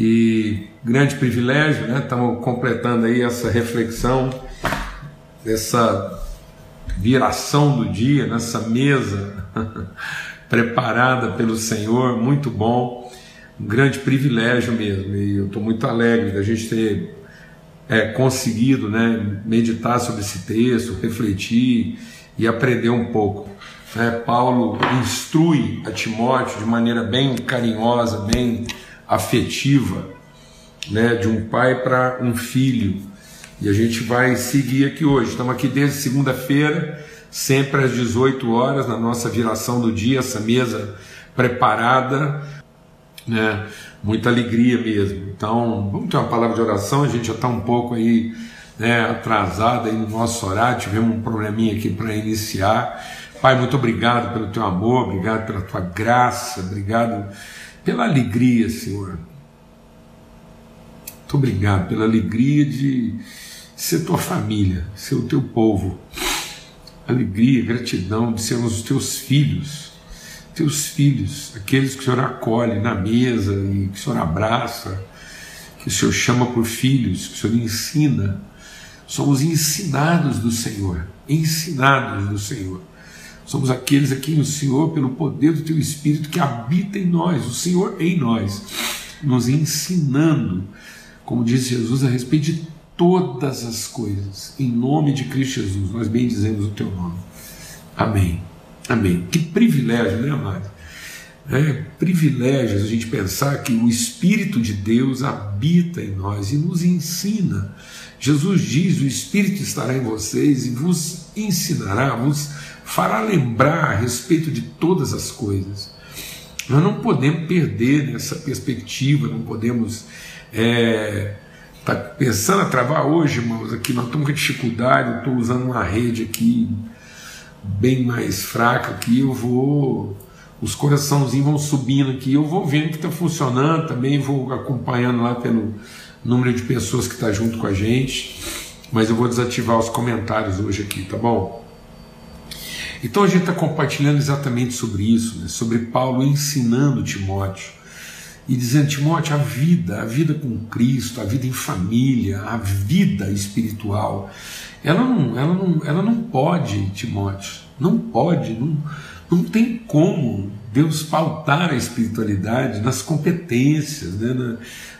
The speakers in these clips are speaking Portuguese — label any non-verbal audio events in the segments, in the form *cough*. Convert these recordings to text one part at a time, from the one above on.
E grande privilégio, né? Estamos completando aí essa reflexão, essa viração do dia, nessa mesa *laughs* preparada pelo Senhor, muito bom, um grande privilégio mesmo. E eu estou muito alegre da gente ter é, conseguido né, meditar sobre esse texto, refletir e aprender um pouco. Né? Paulo instrui a Timóteo de maneira bem carinhosa, bem afetiva, né, de um pai para um filho. E a gente vai seguir aqui hoje. Estamos aqui desde segunda-feira, sempre às 18 horas, na nossa viração do dia, essa mesa preparada, né? Muita alegria mesmo. Então, vamos ter uma palavra de oração. A gente já está um pouco aí né, atrasado aí no nosso horário. Tivemos um probleminha aqui para iniciar. Pai, muito obrigado pelo teu amor, obrigado pela tua graça, obrigado pela alegria, Senhor. Muito obrigado pela alegria de ser tua família, ser o teu povo. Alegria, gratidão de sermos os teus filhos, teus filhos, aqueles que o Senhor acolhe na mesa e que o Senhor abraça, que o Senhor chama por filhos, que o Senhor ensina. Somos ensinados do Senhor, ensinados do Senhor. Somos aqueles a quem o Senhor, pelo poder do Teu Espírito que habita em nós, o Senhor em nós, nos ensinando, como diz Jesus, a respeito de todas as coisas. Em nome de Cristo Jesus, nós bendizemos o Teu nome. Amém. Amém. Que privilégio, né, amado? É privilégio a gente pensar que o Espírito de Deus habita em nós e nos ensina. Jesus diz: O Espírito estará em vocês e vos ensinará, vos fará lembrar a respeito de todas as coisas. Nós não podemos perder nessa perspectiva, não podemos é, tá pensando a travar hoje, irmãos, aqui nós estamos com dificuldade, estou usando uma rede aqui bem mais fraca aqui, eu vou os coraçãozinhos vão subindo aqui, eu vou vendo que está funcionando, também vou acompanhando lá pelo número de pessoas que está junto com a gente, mas eu vou desativar os comentários hoje aqui, tá bom? Então a gente está compartilhando exatamente sobre isso, né? sobre Paulo ensinando Timóteo e dizendo: Timóteo, a vida, a vida com Cristo, a vida em família, a vida espiritual, ela não, ela não, ela não pode, Timóteo, não pode, não, não tem como Deus pautar a espiritualidade nas competências, né? Na,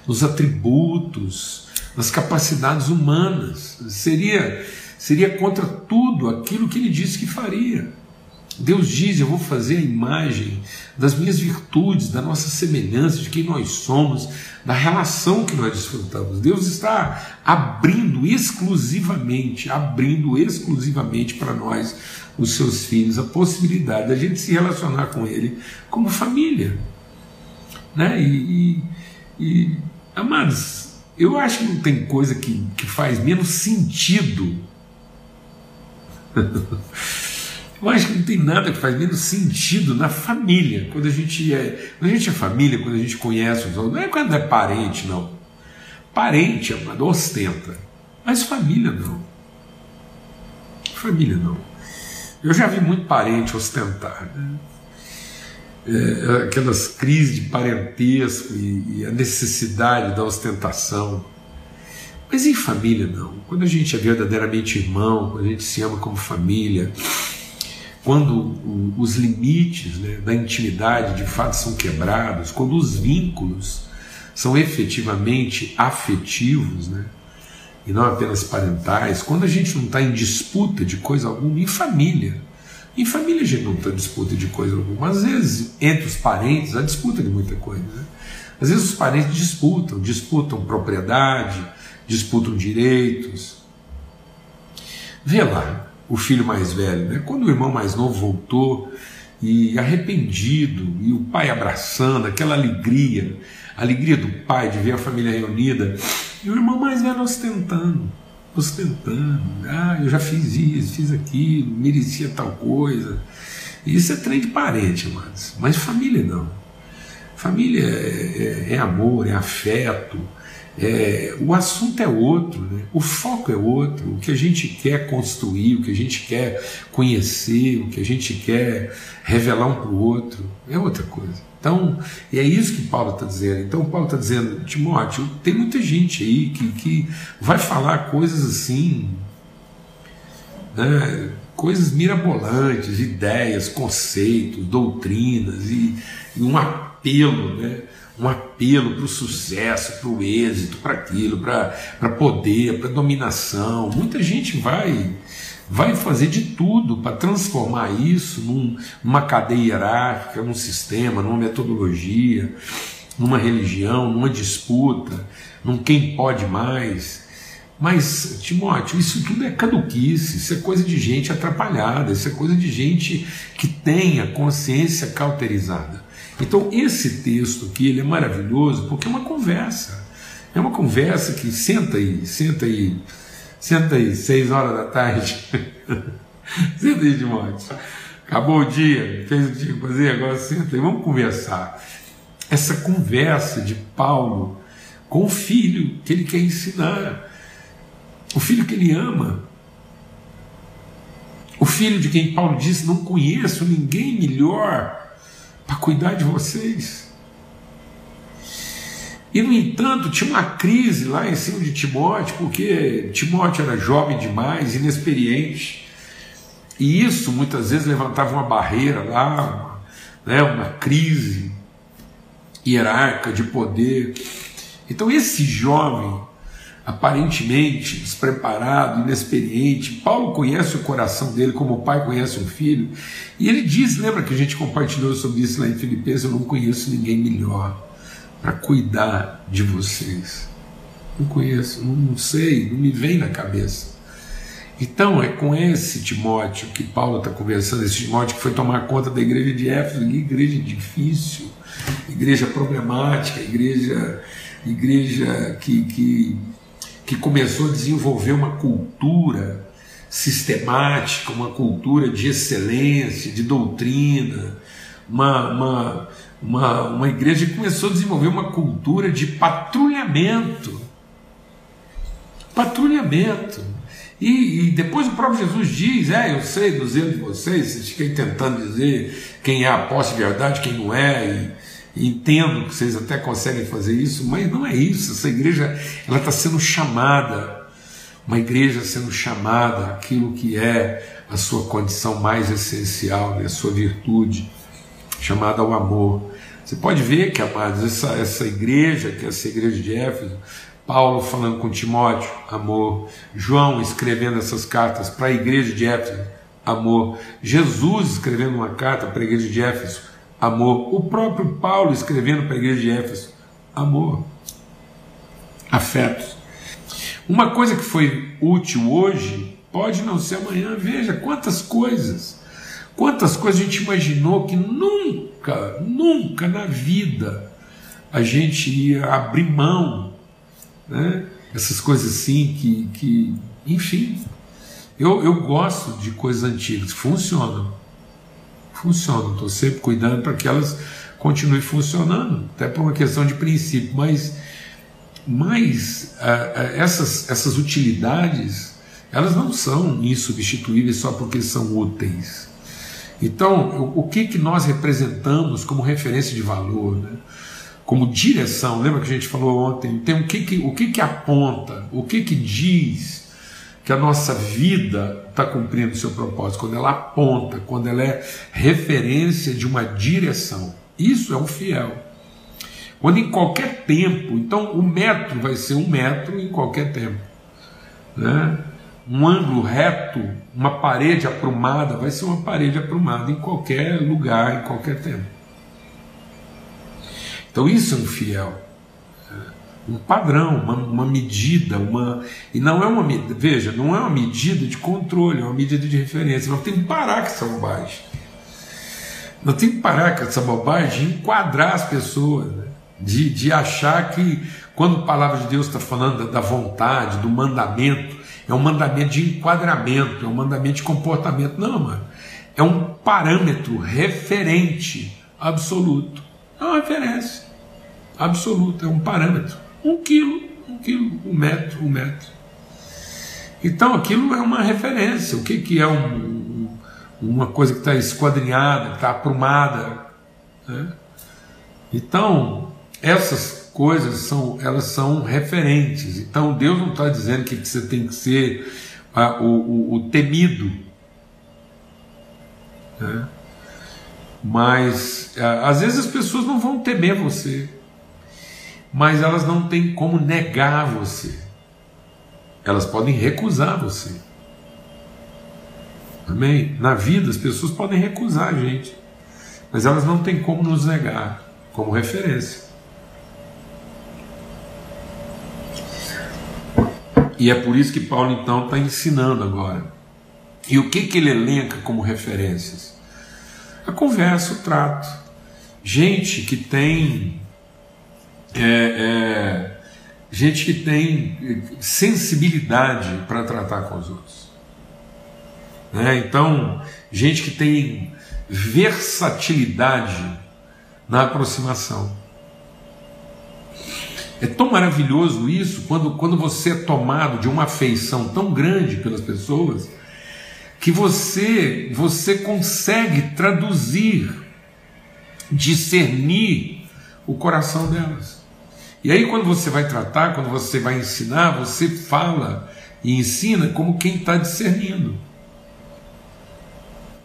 nos atributos, nas capacidades humanas. Seria seria contra tudo aquilo que ele disse que faria. Deus diz: Eu vou fazer a imagem das minhas virtudes, da nossa semelhança, de quem nós somos, da relação que nós desfrutamos. Deus está abrindo exclusivamente, abrindo exclusivamente para nós, os seus filhos, a possibilidade da gente se relacionar com Ele como família. Né? E, e, e amados, eu acho que não tem coisa que, que faz menos sentido *laughs* Eu acho que não tem nada que faz menos sentido na família. Quando a gente é, quando a gente é família, quando a gente conhece os outros, não é quando é parente, não. Parente, amado, ostenta. Mas família não. Família não. Eu já vi muito parente ostentar. Né? É, aquelas crises de parentesco e, e a necessidade da ostentação. Mas em família não. Quando a gente é verdadeiramente irmão, quando a gente se ama como família, quando os limites né, da intimidade de fato são quebrados, quando os vínculos são efetivamente afetivos, né, e não apenas parentais, quando a gente não está em disputa de coisa alguma, em família. Em família a gente não está em disputa de coisa alguma. Às vezes, entre os parentes, há disputa de muita coisa. Né? Às vezes os parentes disputam, disputam propriedade, disputam direitos. Vê lá o filho mais velho, né? quando o irmão mais novo voltou e arrependido, e o pai abraçando, aquela alegria, a alegria do pai de ver a família reunida, e o irmão mais velho ostentando, ostentando, ah, eu já fiz isso, fiz aquilo, merecia tal coisa. Isso é trem de parente, amados, mas família não. Família é, é, é amor, é afeto, é, o assunto é outro, né? o foco é outro, o que a gente quer construir, o que a gente quer conhecer, o que a gente quer revelar um para o outro, é outra coisa. Então, é isso que Paulo está dizendo. Então, Paulo está dizendo, Timóteo, tem muita gente aí que, que vai falar coisas assim, né, coisas mirabolantes, ideias, conceitos, doutrinas e, e um apelo, né, um apelo para o sucesso, para o êxito, para aquilo, para poder, para dominação. Muita gente vai vai fazer de tudo para transformar isso num, numa cadeia hierárquica, num sistema, numa metodologia, numa religião, numa disputa, num quem pode mais. Mas, Timóteo, isso tudo é caduquice, isso é coisa de gente atrapalhada, isso é coisa de gente que tem a consciência cauterizada. Então, esse texto aqui ele é maravilhoso porque é uma conversa. É uma conversa que senta aí, senta aí Senta aí, seis horas da tarde. *laughs* senta aí, Timóteo. Acabou o dia, fez o dia fazer, agora senta aí, vamos conversar. Essa conversa de Paulo com o filho que ele quer ensinar, o filho que ele ama, o filho de quem Paulo disse: Não conheço ninguém melhor para cuidar de vocês. E, no entanto, tinha uma crise lá em cima de Timóteo, porque Timóteo era jovem demais, inexperiente, e isso muitas vezes levantava uma barreira lá, uma, né, uma crise hierárquica de poder. Então, esse jovem, aparentemente despreparado, inexperiente, Paulo conhece o coração dele como o pai conhece um filho, e ele diz: lembra que a gente compartilhou sobre isso lá em Filipenses? Eu não conheço ninguém melhor para cuidar de vocês. Não conheço, não sei, não me vem na cabeça. Então é com esse Timóteo que Paulo está conversando, esse Timóteo que foi tomar conta da igreja de Éfeso, igreja difícil, igreja problemática, igreja, igreja que, que, que começou a desenvolver uma cultura sistemática, uma cultura de excelência, de doutrina, uma, uma, uma, uma igreja que começou a desenvolver uma cultura de patrulhamento. Patrulhamento. E, e, depois o próprio Jesus diz: É, eu sei do zelo de vocês, vocês ficam tentando dizer quem é apóstolo de verdade, quem não é, e, entendo que vocês até conseguem fazer isso, mas não é isso. Essa igreja ela está sendo chamada, uma igreja sendo chamada aquilo que é a sua condição mais essencial, né, a sua virtude chamada ao amor. Você pode ver que, amados, essa, essa igreja, que é essa igreja de Éfeso, Paulo falando com Timóteo, amor. João escrevendo essas cartas para a igreja de Éfeso, amor. Jesus escrevendo uma carta para a igreja de Éfeso, amor. O próprio Paulo escrevendo para a igreja de Éfeso, amor. Afetos. Uma coisa que foi útil hoje pode não ser amanhã. Veja quantas coisas Quantas coisas a gente imaginou que nunca, nunca na vida a gente ia abrir mão, né? essas coisas assim que, que enfim, eu, eu gosto de coisas antigas, funcionam, funcionam, estou sempre cuidando para que elas continuem funcionando, até por uma questão de princípio, mas, mas essas, essas utilidades, elas não são insubstituíveis só porque são úteis. Então, o que, que nós representamos como referência de valor, né? como direção? Lembra que a gente falou ontem? Tem o que, que, o que, que aponta, o que, que diz que a nossa vida está cumprindo o seu propósito, quando ela aponta, quando ela é referência de uma direção. Isso é um fiel. Quando em qualquer tempo, então o metro vai ser um metro em qualquer tempo. Né? um ângulo reto, uma parede aprumada, vai ser uma parede aprumada em qualquer lugar, em qualquer tempo. Então isso é um fiel. Um padrão, uma, uma medida, uma. E não é uma medida, veja, não é uma medida de controle, é uma medida de referência. Nós temos que parar com essa bobagem. Nós temos que parar com essa bobagem de enquadrar as pessoas, né? de, de achar que quando a palavra de Deus está falando da vontade, do mandamento, é um mandamento de enquadramento, é um mandamento de comportamento. Não, mano. É um parâmetro referente absoluto. É uma referência absoluta, é um parâmetro. Um quilo, um quilo, um metro, um metro. Então aquilo é uma referência. O que, que é um, uma coisa que está esquadrinhada, que está aprumada? Né? Então, essas coisas são, elas são referentes. Então, Deus não está dizendo que você tem que ser o, o, o, temido. Né? Mas, às vezes, as pessoas não vão temer você, mas elas não têm como negar você. Elas podem recusar você. Amém? Na vida, as pessoas podem recusar a gente, mas elas não têm como nos negar como referência. E é por isso que Paulo então está ensinando agora. E o que, que ele elenca como referências? A conversa, o trato. Gente que tem. É, é, gente que tem sensibilidade para tratar com os outros. Né? Então, gente que tem versatilidade na aproximação. É tão maravilhoso isso quando, quando você é tomado de uma afeição tão grande pelas pessoas que você você consegue traduzir, discernir o coração delas. E aí quando você vai tratar, quando você vai ensinar, você fala e ensina como quem está discernindo,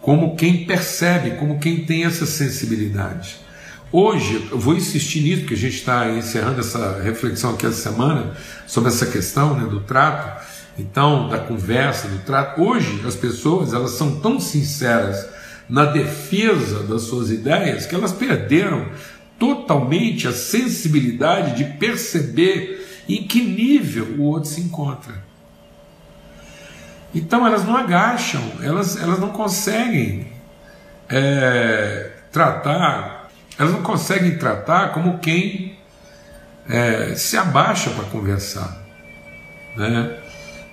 como quem percebe, como quem tem essa sensibilidade. Hoje, eu vou insistir nisso, porque a gente está encerrando essa reflexão aqui essa semana sobre essa questão né, do trato, então, da conversa, do trato. Hoje, as pessoas elas são tão sinceras na defesa das suas ideias que elas perderam totalmente a sensibilidade de perceber em que nível o outro se encontra. Então elas não agacham, elas, elas não conseguem é, tratar elas não conseguem tratar como quem é, se abaixa para conversar. Né?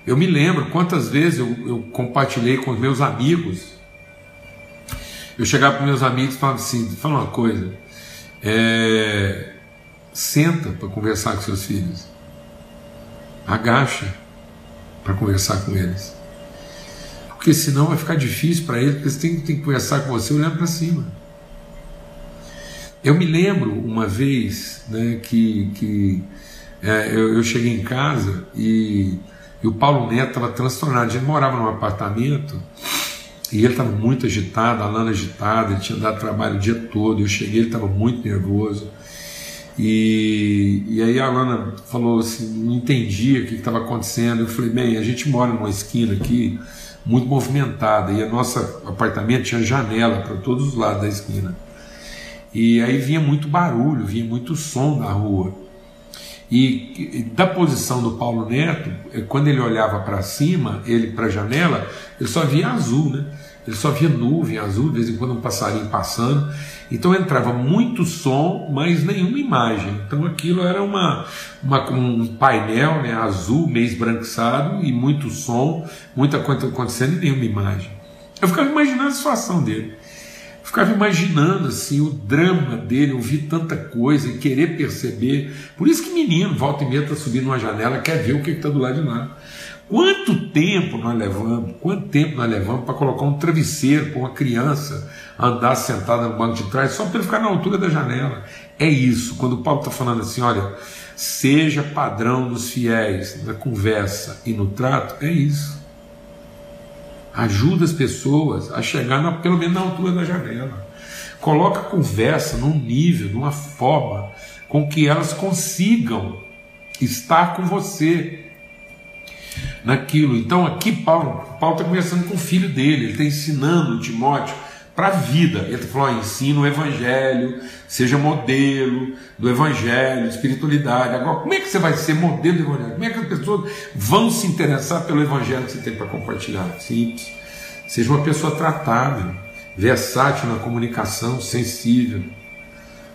Eu me lembro quantas vezes eu, eu compartilhei com os meus amigos. Eu chegava para meus amigos e falava assim: fala uma coisa, é, senta para conversar com seus filhos, agacha para conversar com eles, porque senão vai ficar difícil para eles, porque eles têm, têm que conversar com você olhando para cima. Eu me lembro uma vez né, que, que é, eu, eu, cheguei em casa e, e o Paulo Neto estava transtornado. Gente morava num apartamento e ele estava muito agitado, a Lana agitada, ele tinha dado trabalho o dia todo. Eu cheguei, ele estava muito nervoso. E, e aí a Lana falou assim: não entendia o que estava acontecendo. Eu falei: bem, a gente mora numa esquina aqui muito movimentada e o nosso apartamento tinha janela para todos os lados da esquina. E aí vinha muito barulho, vinha muito som da rua. E, da posição do Paulo Neto, é, quando ele olhava para cima, ele para a janela, ele só via azul, né? Ele só via nuvem azul, de vez em quando um passarinho passando. Então entrava muito som, mas nenhuma imagem. Então aquilo era uma, uma um painel né, azul, meio esbranquiçado, e muito som, muita coisa acontecendo e nenhuma imagem. Eu ficava imaginando a situação dele ficava imaginando assim o drama dele, ouvir tanta coisa e querer perceber. Por isso que menino, volta e meia, está subindo uma janela, quer ver o que está do lado de lá. Quanto tempo nós levamos, quanto tempo nós levamos para colocar um travesseiro para uma criança andar sentada no banco de trás só para ele ficar na altura da janela? É isso, quando o Paulo está falando assim, olha, seja padrão dos fiéis na conversa e no trato, é isso. Ajuda as pessoas a chegar na, pelo menos na altura da janela. Coloca a conversa num nível, numa forma com que elas consigam estar com você naquilo. Então aqui Paulo Paulo está conversando com o filho dele, ele está ensinando o Timóteo para a vida. Ele tá falou: ensina o evangelho, seja modelo do evangelho, espiritualidade. Agora, como é que você vai ser modelo do evangelho? Como é que as pessoas vão se interessar pelo evangelho que você tem para compartilhar? Simples. Seja uma pessoa tratável, versátil na comunicação, sensível,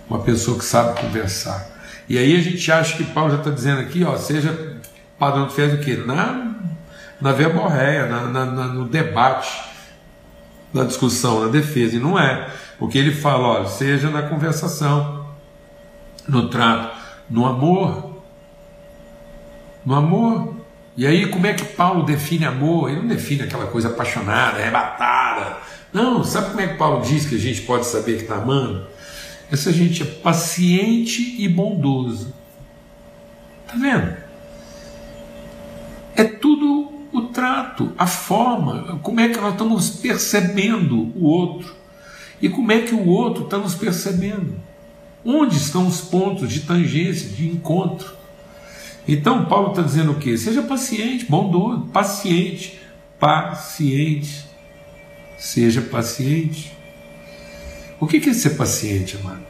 uma pessoa que sabe conversar. E aí a gente acha que Paulo já está dizendo aqui, ó, seja padrão fé do quê? Na, na verborréia, na, na, na, no debate na discussão, na defesa, e não é. Porque ele fala, olha, seja na conversação, no trato, no amor. No amor. E aí, como é que Paulo define amor? Ele não define aquela coisa apaixonada, arrebatada. Não, sabe como é que Paulo diz que a gente pode saber que está amando? essa gente é paciente e bondoso. Tá vendo? É tudo o trato, a forma, como é que nós estamos percebendo o outro e como é que o outro está nos percebendo. Onde estão os pontos de tangência, de encontro? Então, Paulo está dizendo o quê? Seja paciente, bondoso, paciente, paciente. Seja paciente. O que é ser paciente, amado?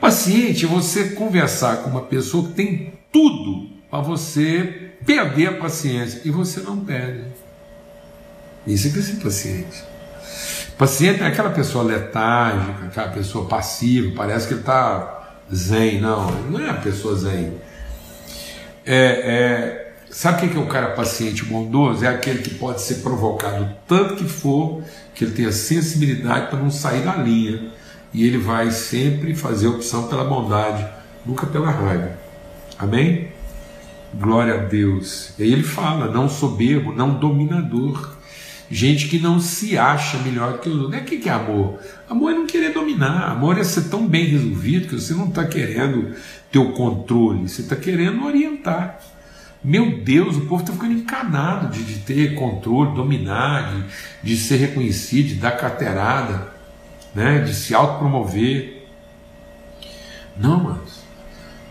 Paciente é você conversar com uma pessoa que tem tudo para você perder a paciência e você não perde. Isso é que é ser paciente. Paciente é aquela pessoa letárgica, aquela pessoa passiva, parece que ele está zen. Não, não é a pessoa zen. É, é, sabe o que é o cara paciente bondoso? É aquele que pode ser provocado tanto que for, que ele tenha sensibilidade para não sair da linha. E ele vai sempre fazer opção pela bondade, nunca pela raiva. Amém? Glória a Deus. E aí ele fala: não soberbo, não dominador gente que não se acha melhor que os outros. O que é amor? Amor é não querer dominar, amor é ser tão bem resolvido que você não está querendo ter o controle, você está querendo orientar. Meu Deus, o povo está ficando encanado de, de, ter controle, dominar, de, de ser reconhecido, de dar carteirada, né, de se autopromover. Não, mas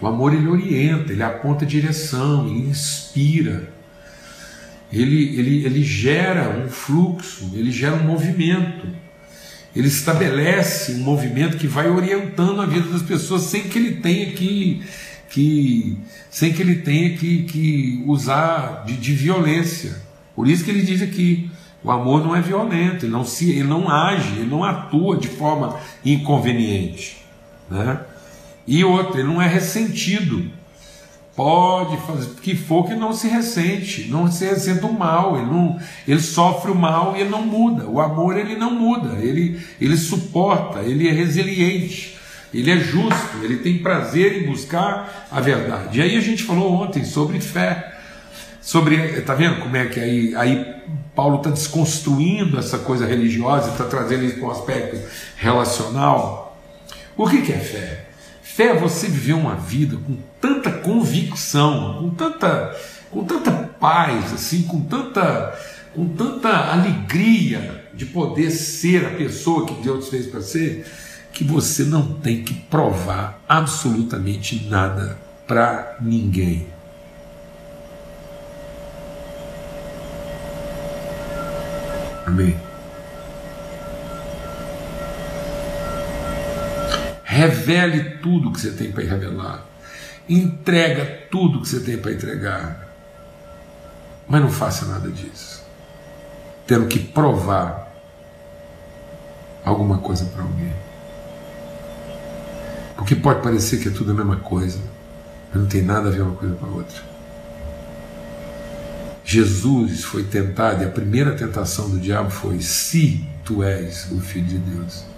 o amor ele orienta, ele aponta direção, ele inspira ele, ele, ele gera um fluxo, ele gera um movimento, ele estabelece um movimento que vai orientando a vida das pessoas sem que ele tenha que, que sem que ele tenha que, que usar de, de violência. Por isso que ele diz aqui, o amor não é violento, ele não, se, ele não age, ele não atua de forma inconveniente. Né? E outro, ele não é ressentido pode fazer o que for que não se ressente, não se ressente o mal, ele, não, ele sofre o mal e ele não muda. O amor ele não muda, ele, ele suporta, ele é resiliente, ele é justo, ele tem prazer em buscar a verdade. E aí a gente falou ontem sobre fé, sobre, tá vendo como é que aí, aí Paulo está desconstruindo essa coisa religiosa, está trazendo isso para um aspecto relacional. O que, que é fé? Fé é você viver uma vida com tanta convicção, com tanta, com tanta paz, assim, com tanta, com tanta alegria de poder ser a pessoa que Deus fez para ser, que você não tem que provar absolutamente nada para ninguém. Amém. Revele tudo que você tem para revelar. Entrega tudo que você tem para entregar. Mas não faça nada disso. Tendo que provar alguma coisa para alguém. Porque pode parecer que é tudo a mesma coisa, mas não tem nada a ver uma coisa com a outra. Jesus foi tentado e a primeira tentação do diabo foi: se tu és o filho de Deus.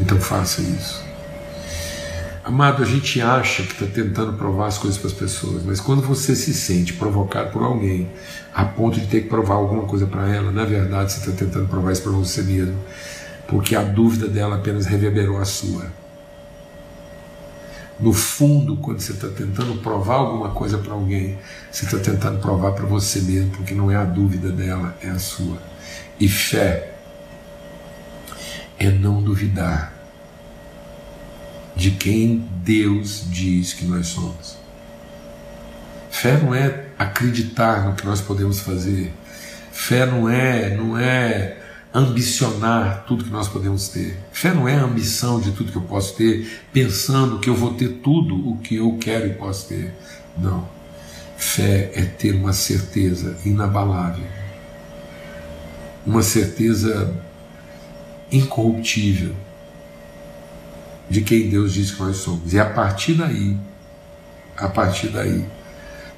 Então faça isso. Amado, a gente acha que está tentando provar as coisas para as pessoas, mas quando você se sente provocado por alguém a ponto de ter que provar alguma coisa para ela, na verdade você está tentando provar isso para você mesmo, porque a dúvida dela apenas reverberou a sua. No fundo, quando você está tentando provar alguma coisa para alguém, você está tentando provar para você mesmo, porque não é a dúvida dela, é a sua. E fé é não duvidar de quem Deus diz que nós somos. Fé não é acreditar no que nós podemos fazer. Fé não é, não é ambicionar tudo que nós podemos ter. Fé não é a ambição de tudo que eu posso ter, pensando que eu vou ter tudo o que eu quero e posso ter. Não. Fé é ter uma certeza inabalável, uma certeza incorruptível de quem Deus diz que nós somos. E a partir daí, a partir daí,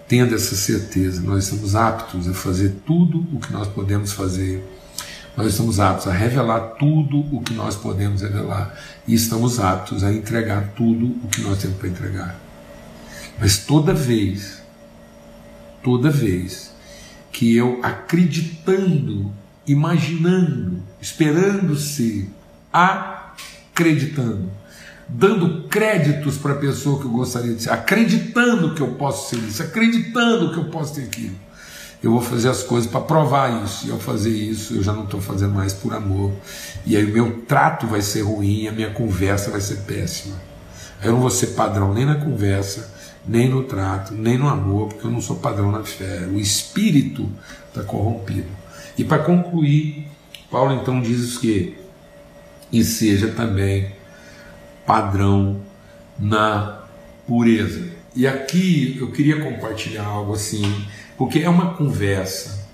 tendo essa certeza, nós estamos aptos a fazer tudo o que nós podemos fazer. Nós estamos aptos a revelar tudo o que nós podemos revelar. E estamos aptos a entregar tudo o que nós temos para entregar. Mas toda vez, toda vez que eu acreditando imaginando, esperando ser acreditando, dando créditos para a pessoa que eu gostaria de ser, acreditando que eu posso ser isso, acreditando que eu posso ter aquilo. Eu vou fazer as coisas para provar isso, e ao fazer isso eu já não estou fazendo mais por amor, e aí o meu trato vai ser ruim, a minha conversa vai ser péssima. Eu não vou ser padrão nem na conversa, nem no trato, nem no amor, porque eu não sou padrão na fé. O espírito está corrompido. E para concluir, Paulo então diz que e seja também padrão na pureza. E aqui eu queria compartilhar algo assim, porque é uma conversa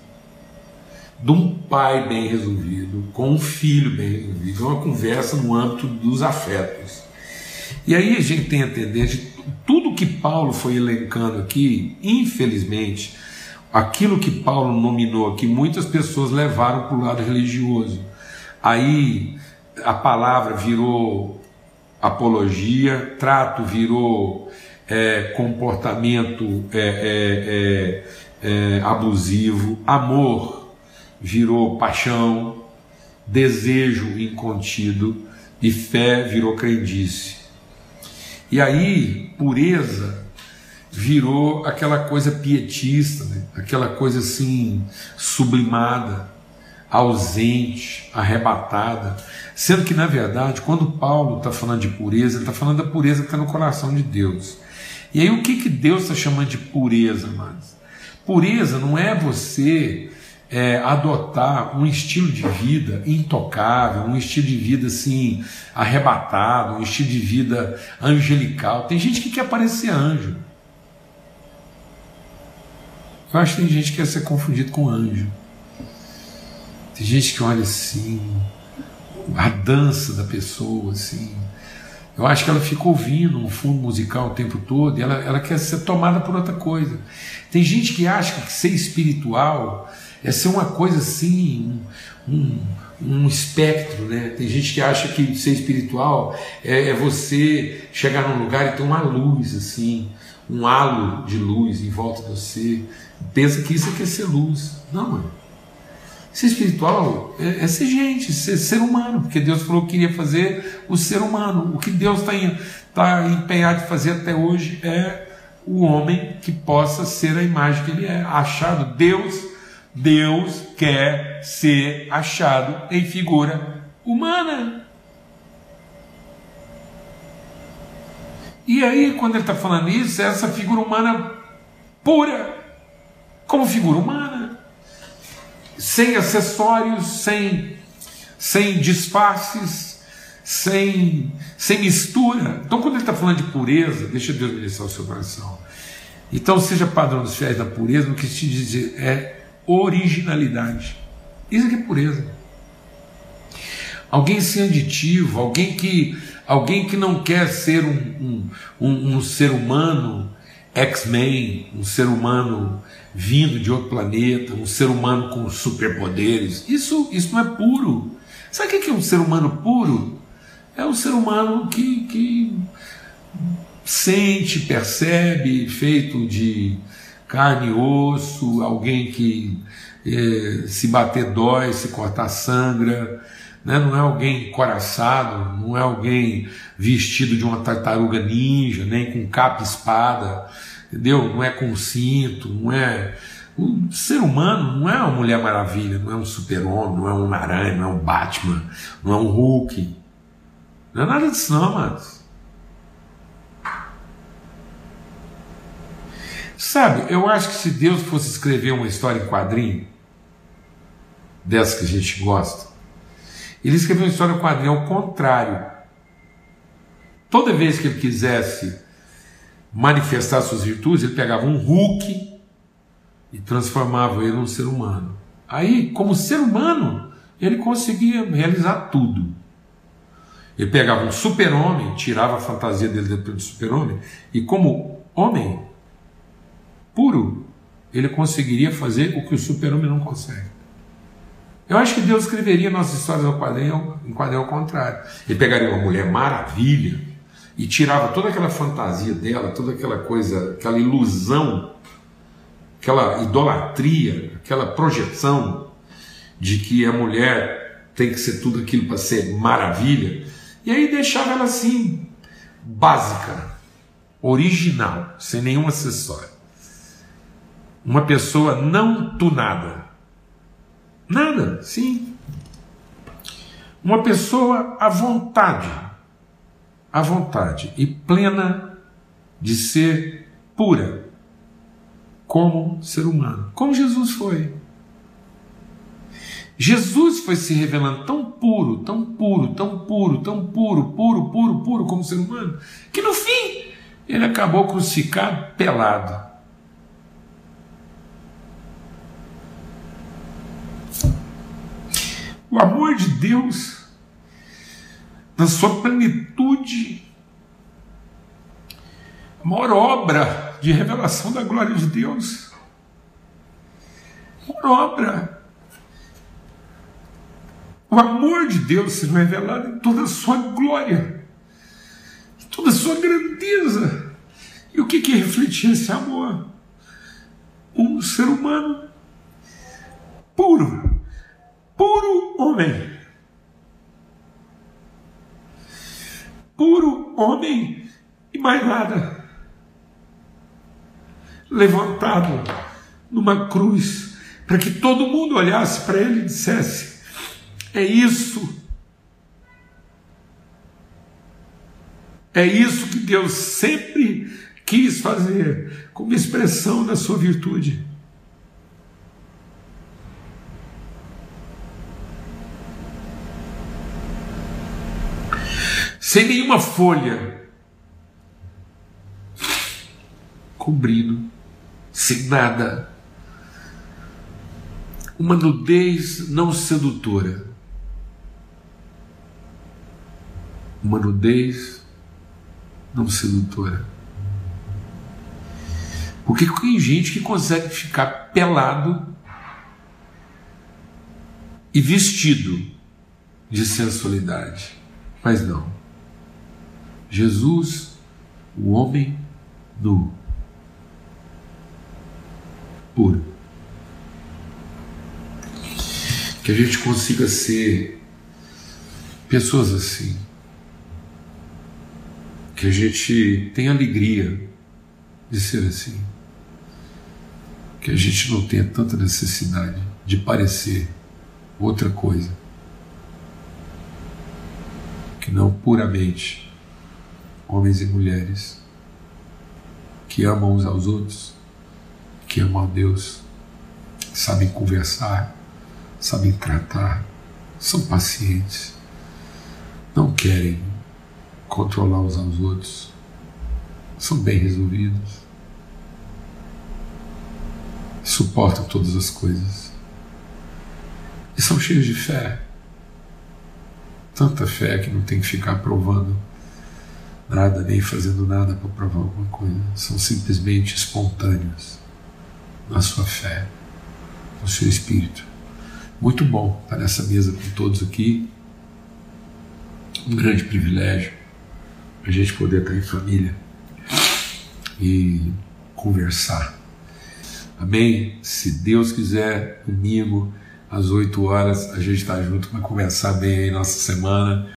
de um pai bem resolvido com um filho bem resolvido, é uma conversa no âmbito dos afetos. E aí a gente tem a tendência, tudo que Paulo foi elencando aqui, infelizmente, aquilo que Paulo nominou aqui, muitas pessoas levaram para o lado religioso. Aí a palavra virou apologia, trato virou é, comportamento é, é, é, é abusivo, amor virou paixão, desejo incontido e fé virou crendice. E aí, pureza virou aquela coisa pietista, né? aquela coisa assim sublimada, ausente, arrebatada. Sendo que, na verdade, quando Paulo está falando de pureza, ele está falando da pureza que está no coração de Deus. E aí, o que, que Deus está chamando de pureza, mas Pureza não é você é, adotar um estilo de vida intocável, um estilo de vida assim arrebatado, um estilo de vida angelical. Tem gente que quer parecer anjo. Eu acho que tem gente que quer ser confundido com anjo. Tem gente que olha assim, a dança da pessoa, assim. Eu acho que ela fica ouvindo um fundo musical o tempo todo e ela, ela quer ser tomada por outra coisa. Tem gente que acha que ser espiritual é ser uma coisa assim, um, um, um espectro, né? Tem gente que acha que ser espiritual é, é, você chegar num lugar e ter uma luz, assim, um halo de luz em volta de você. Pensa que isso é, é ser luz. Não, mano. Ser espiritual é, é, ser gente, ser ser humano, porque Deus falou que queria fazer o ser humano. O que Deus está tá empenhado de fazer até hoje é o homem que possa ser a imagem que ele é, achado. Deus Deus quer ser achado em figura humana. E aí, quando ele está falando isso, é essa figura humana pura, como figura humana, sem acessórios, sem, sem disfarces, sem, sem mistura. Então, quando ele está falando de pureza, deixa Deus ministrar o seu coração. Então, seja padrão dos fiéis da pureza, o que te dizer é originalidade. Isso aqui é pureza. Alguém sem aditivo, alguém que, alguém que não quer ser um, um, um, um ser humano X-Men, um ser humano vindo de outro planeta, um ser humano com superpoderes. Isso, isso não é puro. Sabe o que é um ser humano puro? É um ser humano que, que sente, percebe, feito de carne e osso, alguém que é, se bater dói, se cortar sangra, né? não é alguém coraçado, não é alguém vestido de uma tartaruga ninja, nem com capa e espada, entendeu? Não é com cinto, não é. O ser humano não é uma Mulher Maravilha, não é um super-homem, não é um aranha, não é um Batman, não é um Hulk. Não é nada disso, não, mas Sabe, eu acho que se Deus fosse escrever uma história em quadrinho, dessa que a gente gosta, ele escreveu uma história em quadrinho ao contrário. Toda vez que ele quisesse manifestar suas virtudes, ele pegava um Hulk e transformava ele num ser humano. Aí, como ser humano, ele conseguia realizar tudo. Ele pegava um super-homem, tirava a fantasia dele dentro do super-homem, e como homem, puro, ele conseguiria fazer o que o super-homem não consegue. Eu acho que Deus escreveria nossas histórias ao quadrinho, em quadrinho ao contrário. Ele pegaria uma mulher maravilha e tirava toda aquela fantasia dela, toda aquela coisa, aquela ilusão, aquela idolatria, aquela projeção de que a mulher tem que ser tudo aquilo para ser maravilha. E aí deixava ela assim, básica, original, sem nenhum acessório. Uma pessoa não tunada. Nada, sim. Uma pessoa à vontade, à vontade e plena de ser pura, como ser humano, como Jesus foi. Jesus foi se revelando tão puro, tão puro, tão puro, tão puro, puro, puro, puro como ser humano, que no fim ele acabou crucificado pelado. O amor de Deus, na sua plenitude, a maior obra de revelação da glória de Deus, a maior obra o amor de Deus sendo revelado em toda a sua glória, em toda a sua grandeza. E o que, que refletia esse amor? Um ser humano puro, puro homem. Puro homem e mais nada. Levantado numa cruz, para que todo mundo olhasse para ele e dissesse: é isso. É isso que Deus sempre quis fazer como expressão da sua virtude. Sem nenhuma folha cobrindo, sem nada. Uma nudez não sedutora uma nudez não sedutora. Porque tem gente que consegue ficar pelado e vestido de sensualidade, mas não. Jesus, o homem nu, puro. Que a gente consiga ser pessoas assim. Que a gente tenha alegria de ser assim, que a gente não tenha tanta necessidade de parecer outra coisa. Que não puramente homens e mulheres que amam uns aos outros, que amam a Deus, sabem conversar, sabem tratar, são pacientes, não querem controlar uns aos outros, são bem resolvidos, suportam todas as coisas e são cheios de fé. Tanta fé que não tem que ficar provando nada, nem fazendo nada para provar alguma coisa. São simplesmente espontâneos na sua fé, no seu espírito. Muito bom estar nessa mesa com todos aqui. Um grande privilégio a gente poder estar em família e conversar. Amém? Se Deus quiser, domingo, às 8 horas, a gente está junto para conversar bem aí nossa semana.